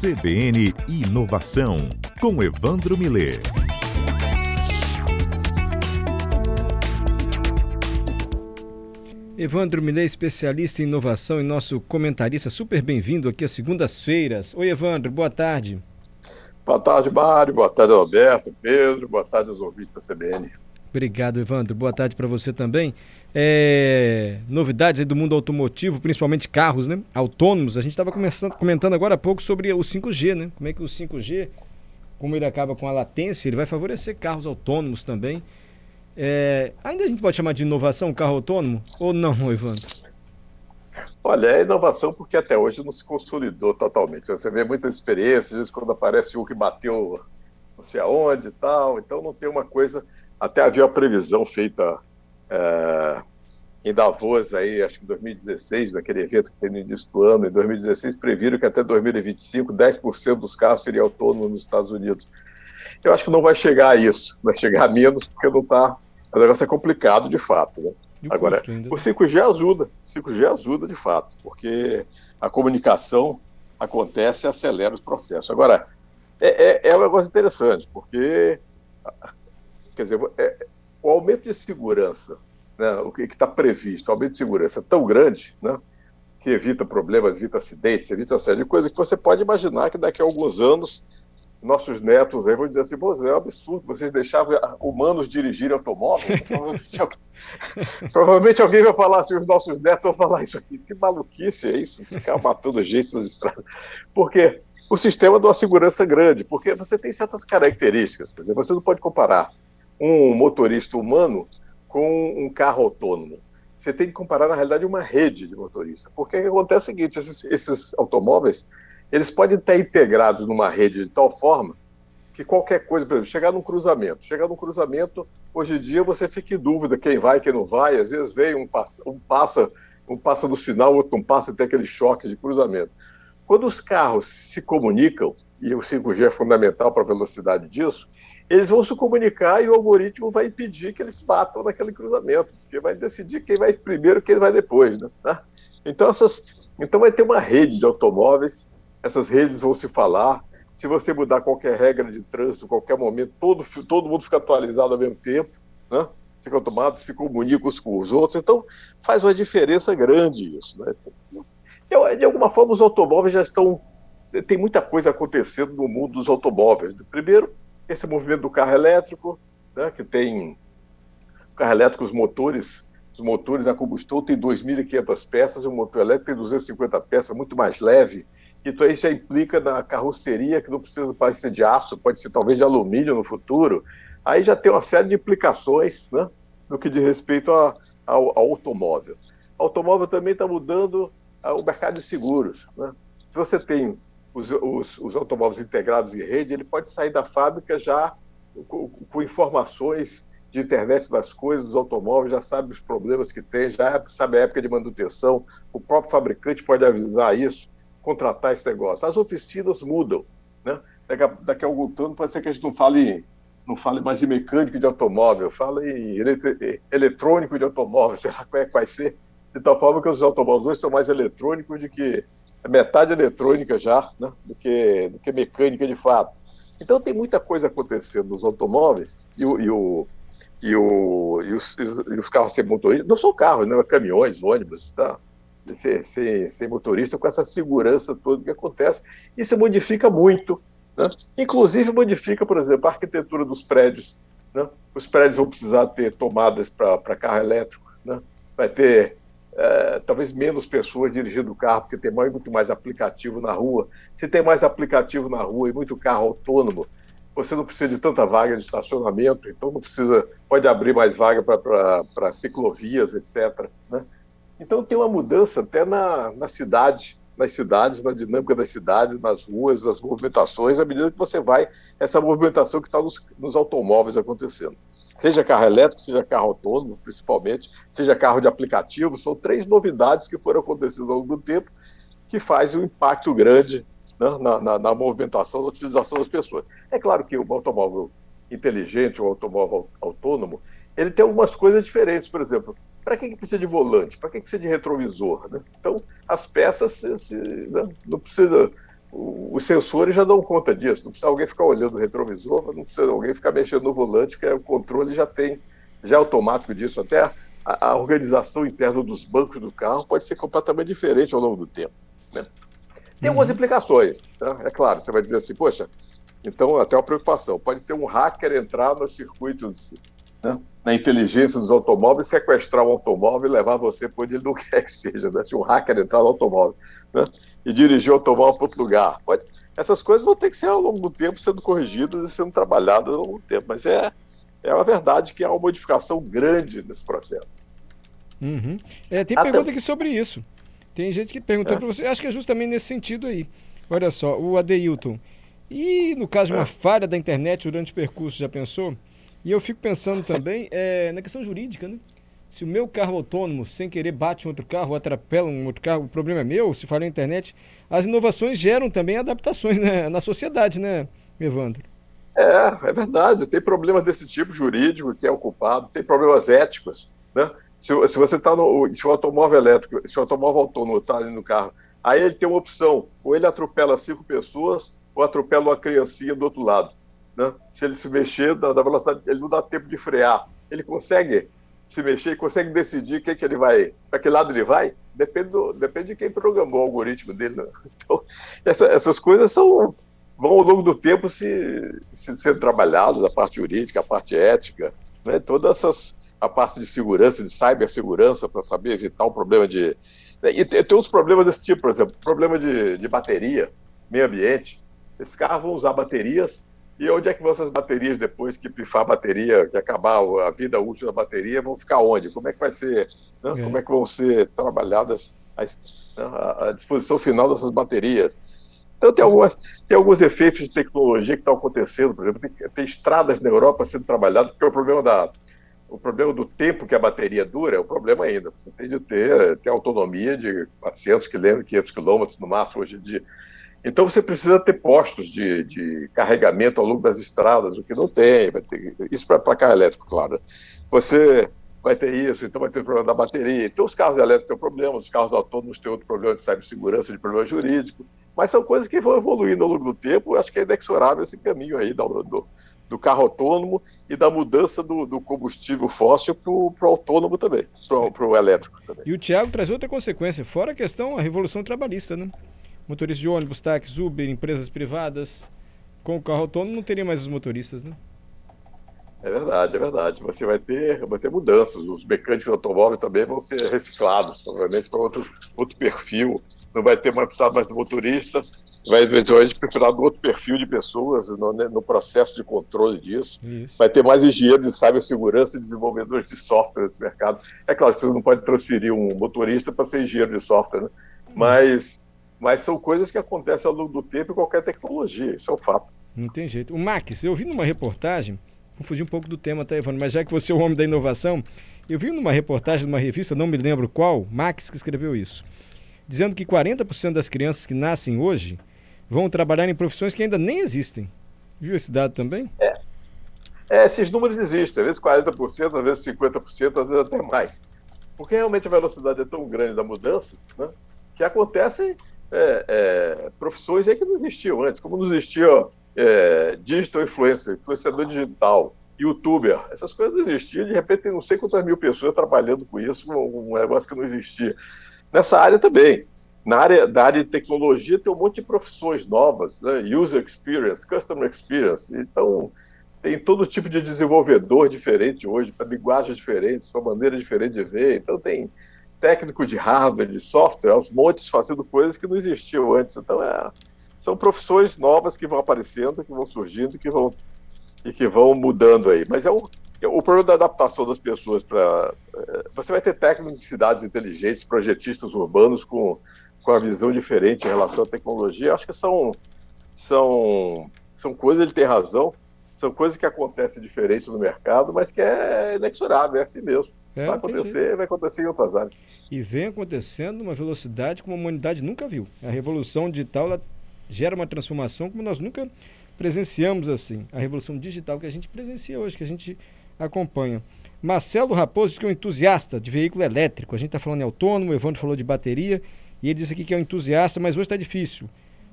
CBN Inovação, com Evandro Miller. Evandro Miller, especialista em inovação e nosso comentarista, super bem-vindo aqui às segundas-feiras. Oi, Evandro, boa tarde. Boa tarde, Mário. Boa tarde, Roberto, Pedro. Boa tarde aos ouvintes da CBN. Obrigado, Evandro. Boa tarde para você também. É, novidades do mundo automotivo, principalmente carros né? autônomos. A gente estava comentando agora há pouco sobre o 5G, né? Como é que o 5G, como ele acaba com a latência, ele vai favorecer carros autônomos também. É, ainda a gente pode chamar de inovação carro autônomo ou não, Evandro? Olha, é inovação porque até hoje não se consolidou totalmente. Você vê muitas experiências, às vezes quando aparece um que bateu não sei aonde e tal, então não tem uma coisa. Até havia uma previsão feita é, em Davos, aí, acho que em 2016, naquele evento que tem no início do ano, em 2016, previram que até 2025, 10% dos carros seriam autônomos nos Estados Unidos. Eu acho que não vai chegar a isso, vai chegar a menos, porque não está. O negócio é complicado de fato. Né? Agora, o 5G ajuda, o 5G ajuda de fato, porque a comunicação acontece e acelera os processos. Agora, é, é, é um negócio interessante, porque quer dizer, é, o aumento de segurança, né, o que está previsto, o aumento de segurança é tão grande, né, que evita problemas, evita acidentes, evita uma série de coisas que você pode imaginar que daqui a alguns anos nossos netos aí vão dizer assim, é um absurdo, vocês deixavam humanos dirigirem automóveis? provavelmente, alguém, provavelmente, alguém, vai falar assim, os nossos netos vão falar isso aqui, que maluquice é isso, ficar matando gente nas estradas. Porque o sistema de uma segurança grande, porque você tem certas características, por exemplo, você não pode comparar um motorista humano com um carro autônomo. Você tem que comparar, na realidade, uma rede de motorista. Porque acontece é o seguinte, esses, esses automóveis, eles podem estar integrados numa rede de tal forma que qualquer coisa, por exemplo, chegar num cruzamento. Chegar num cruzamento, hoje em dia você fica em dúvida quem vai, quem não vai. Às vezes vem um passa, um passa, um passa do sinal, outro não passa, tem aquele choque de cruzamento. Quando os carros se comunicam, e o 5G é fundamental para a velocidade disso, eles vão se comunicar e o algoritmo vai impedir que eles batam naquele cruzamento, porque vai decidir quem vai primeiro e quem vai depois. Né? Tá? Então, essas, então vai ter uma rede de automóveis, essas redes vão se falar. Se você mudar qualquer regra de trânsito, qualquer momento, todo, todo mundo fica atualizado ao mesmo tempo, né? fica automático, se comunica uns com os outros. Então, faz uma diferença grande isso. Né? De alguma forma, os automóveis já estão. Tem muita coisa acontecendo no mundo dos automóveis. Primeiro, esse movimento do carro elétrico, né, que tem carro elétrico, os motores, os motores a combustão tem 2.500 peças, o motor elétrico tem 250 peças, muito mais leve. Então isso já implica na carroceria que não precisa mais ser de aço, pode ser talvez de alumínio no futuro. Aí já tem uma série de implicações, né, no que diz respeito a, ao, ao automóvel. O automóvel também está mudando ah, o mercado de seguros. Né? Se você tem os, os, os, automóveis integrados em rede, ele pode sair da fábrica já com, com, informações de internet das coisas, dos automóveis, já sabe os problemas que tem, já sabe a época de manutenção, o próprio fabricante pode avisar isso, contratar esse negócio. As oficinas mudam, né? Daqui a, daqui a algum tempo pode ser que a gente não fale, não fale mais em mecânico de automóvel, fale em eletrônico de automóvel, sei lá qual é que vai ser, de tal forma que os automóveis hoje são mais eletrônicos do que metade eletrônica já, né, do, que, do que mecânica de fato. Então tem muita coisa acontecendo nos automóveis e, o, e, o, e, o, e, os, e os, carros sem motorista, não são carros, né, caminhões, ônibus, tá? sem, sem, sem motorista, com essa segurança toda que acontece. Isso modifica muito, né? inclusive modifica, por exemplo, a arquitetura dos prédios. Né? Os prédios vão precisar ter tomadas para carro elétrico, né? vai ter é, talvez menos pessoas dirigindo o carro, porque tem muito mais aplicativo na rua. Se tem mais aplicativo na rua e muito carro autônomo, você não precisa de tanta vaga de estacionamento, então não precisa, pode abrir mais vaga para ciclovias, etc. Né? Então tem uma mudança até na, na cidade, nas cidades, na dinâmica das cidades, nas ruas, nas movimentações, à medida que você vai, essa movimentação que está nos, nos automóveis acontecendo seja carro elétrico, seja carro autônomo, principalmente, seja carro de aplicativo, são três novidades que foram acontecendo ao longo do tempo que fazem um impacto grande né, na, na, na, movimentação, na utilização das pessoas. É claro que o automóvel inteligente, o automóvel autônomo, ele tem algumas coisas diferentes, por exemplo, para que, que precisa de volante? Para que, que precisa de retrovisor? Né? Então, as peças se, se, né, não precisa os sensores já dão conta disso. Não precisa alguém ficar olhando o retrovisor, não precisa alguém ficar mexendo no volante, que o controle já tem, já é automático disso. Até a, a organização interna dos bancos do carro pode ser completamente diferente ao longo do tempo. Né? Tem uhum. algumas implicações. Tá? É claro, você vai dizer assim, poxa, então até uma preocupação. Pode ter um hacker entrar nos circuitos, né, na inteligência dos automóveis, sequestrar um automóvel e levar você para onde ele não quer que seja. Né? Se um hacker entrar no automóvel né, e dirigir o automóvel para outro lugar. Pode... Essas coisas vão ter que ser ao longo do tempo sendo corrigidas e sendo trabalhadas ao longo do tempo. Mas é, é uma verdade que há uma modificação grande nesse processo. Uhum. É, tem Até... pergunta aqui sobre isso. Tem gente que perguntou é. para você. Acho que é justamente nesse sentido aí. Olha só, o Adeilton. E no caso de uma é. falha da internet durante o percurso, já pensou? E eu fico pensando também é, na questão jurídica, né? Se o meu carro autônomo, sem querer, bate um outro carro, atropela um outro carro, o problema é meu, se falha a internet. As inovações geram também adaptações né? na sociedade, né, Evandro? É, é verdade. Tem problemas desse tipo jurídico que é ocupado, tem problemas éticos, né? Se, se você está no. Se o automóvel elétrico, se o automóvel autônomo está ali no carro, aí ele tem uma opção: ou ele atropela cinco pessoas, ou atropela uma criancinha do outro lado. Né? Se ele se mexer da, velocidade, ele não dá tempo de frear. Ele consegue se mexer, consegue decidir que, que ele vai, para que lado ele vai, depende, do, depende de quem programou o algoritmo dele. Né? Então, essa, essas coisas são, vão ao longo do tempo se, se sendo trabalhadas, a parte jurídica, a parte ética, né? todas essas, a parte de segurança, de cibersegurança, para saber evitar um problema de. E tem, tem problemas desse tipo, por exemplo, problema de, de bateria, meio ambiente. Esses carros vão usar baterias e onde é que vão essas baterias depois que pifar a bateria, que acabar a vida útil da bateria, vão ficar onde? Como é que vai ser, né? é. como é que vão ser trabalhadas a, a, a, disposição final dessas baterias? Então tem, algumas, tem alguns efeitos de tecnologia que estão acontecendo, por exemplo, tem, tem estradas na Europa sendo trabalhadas, porque o problema da o problema do tempo que a bateria dura é o problema ainda. Você tem de ter, ter autonomia de 400 km, 500 km no máximo hoje em dia. Então você precisa ter postos de, de carregamento ao longo das estradas, o que não tem. Ter, isso para carro elétrico, claro. Você vai ter isso, então vai ter o problema da bateria. Então os carros elétricos têm problemas, os carros autônomos têm outro problema de cibersegurança, de problema jurídico. Mas são coisas que vão evoluindo ao longo do tempo. Acho que é inexorável esse caminho aí do, do, do carro autônomo e da mudança do, do combustível fóssil para o autônomo também, para o elétrico também. E o Tiago traz outra consequência, fora a questão, a revolução trabalhista, né? Motoristas de ônibus, táxis, Uber, empresas privadas. Com o carro autônomo não teria mais os motoristas, né? É verdade, é verdade. Você vai ter, vai ter mudanças. Os mecânicos de automóvel também vão ser reciclados, provavelmente para outro, outro perfil. Não vai ter mais precisar mais do motorista, vai eventualmente precisar do outro perfil de pessoas no, né, no processo de controle disso. Isso. Vai ter mais engenheiros de cibersegurança e desenvolvedores de software nesse mercado. É claro que você não pode transferir um motorista para ser engenheiro de software, né? mas mas são coisas que acontecem ao longo do tempo em qualquer tecnologia, isso é um fato. Não tem jeito. O Max, eu vi numa reportagem, vou fugir um pouco do tema, tá, Evandro, mas já que você é o homem da inovação, eu vi numa reportagem de uma revista, não me lembro qual, Max que escreveu isso, dizendo que 40% das crianças que nascem hoje vão trabalhar em profissões que ainda nem existem. Viu esse dado também? É. é esses números existem, às vezes 40%, às vezes 50%, às vezes até mais. Porque realmente a velocidade é tão grande da mudança, né, que acontece é, é, profissões aí que não existiam antes, como não existia é, digital influencer, influenciador digital, youtuber, essas coisas não existiam, de repente tem não sei quantas mil pessoas trabalhando com isso, um, um negócio que não existia. Nessa área também. Na área, da área de tecnologia tem um monte de profissões novas, né? user experience, customer experience. Então, tem todo tipo de desenvolvedor diferente hoje, para linguagens diferentes, para maneira diferente de ver. Então, tem, técnico de hardware, de software, aos montes fazendo coisas que não existiam antes. Então, é, são profissões novas que vão aparecendo, que vão surgindo que vão, e que vão mudando aí. Mas é o, é o problema da adaptação das pessoas para. É, você vai ter técnicos de cidades inteligentes, projetistas urbanos com, com a visão diferente em relação à tecnologia. Acho que são, são, são coisas, ele tem razão, são coisas que acontecem diferente no mercado, mas que é inexorável, é assim mesmo. É, vai acontecer, vai acontecer em outras áreas. E vem acontecendo numa velocidade como a humanidade nunca viu. A revolução digital gera uma transformação como nós nunca presenciamos assim. A revolução digital que a gente presencia hoje, que a gente acompanha. Marcelo Raposo que é um entusiasta de veículo elétrico. A gente está falando em autônomo, o Evandro falou de bateria, e ele disse aqui que é um entusiasta, mas hoje está difícil.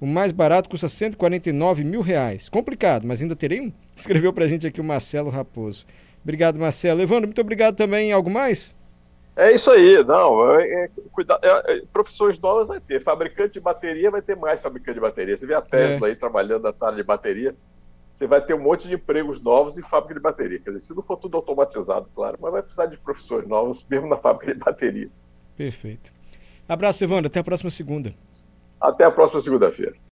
O mais barato custa 149 mil reais. Complicado, mas ainda terei um? Escreveu pra gente aqui o Marcelo Raposo. Obrigado, Marcelo. Evandro, muito obrigado também. Algo mais? É isso aí, não. É, é, cuida, é, é, profissões novas vai ter. Fabricante de bateria vai ter mais fabricante de bateria. Você vê a Tesla é. aí trabalhando nessa área de bateria. Você vai ter um monte de empregos novos em fábrica de bateria. Quer dizer, se não for tudo automatizado, claro, mas vai precisar de profissões novas, mesmo na fábrica de bateria. Perfeito. Abraço, Evandro. Até a próxima segunda. Até a próxima segunda-feira.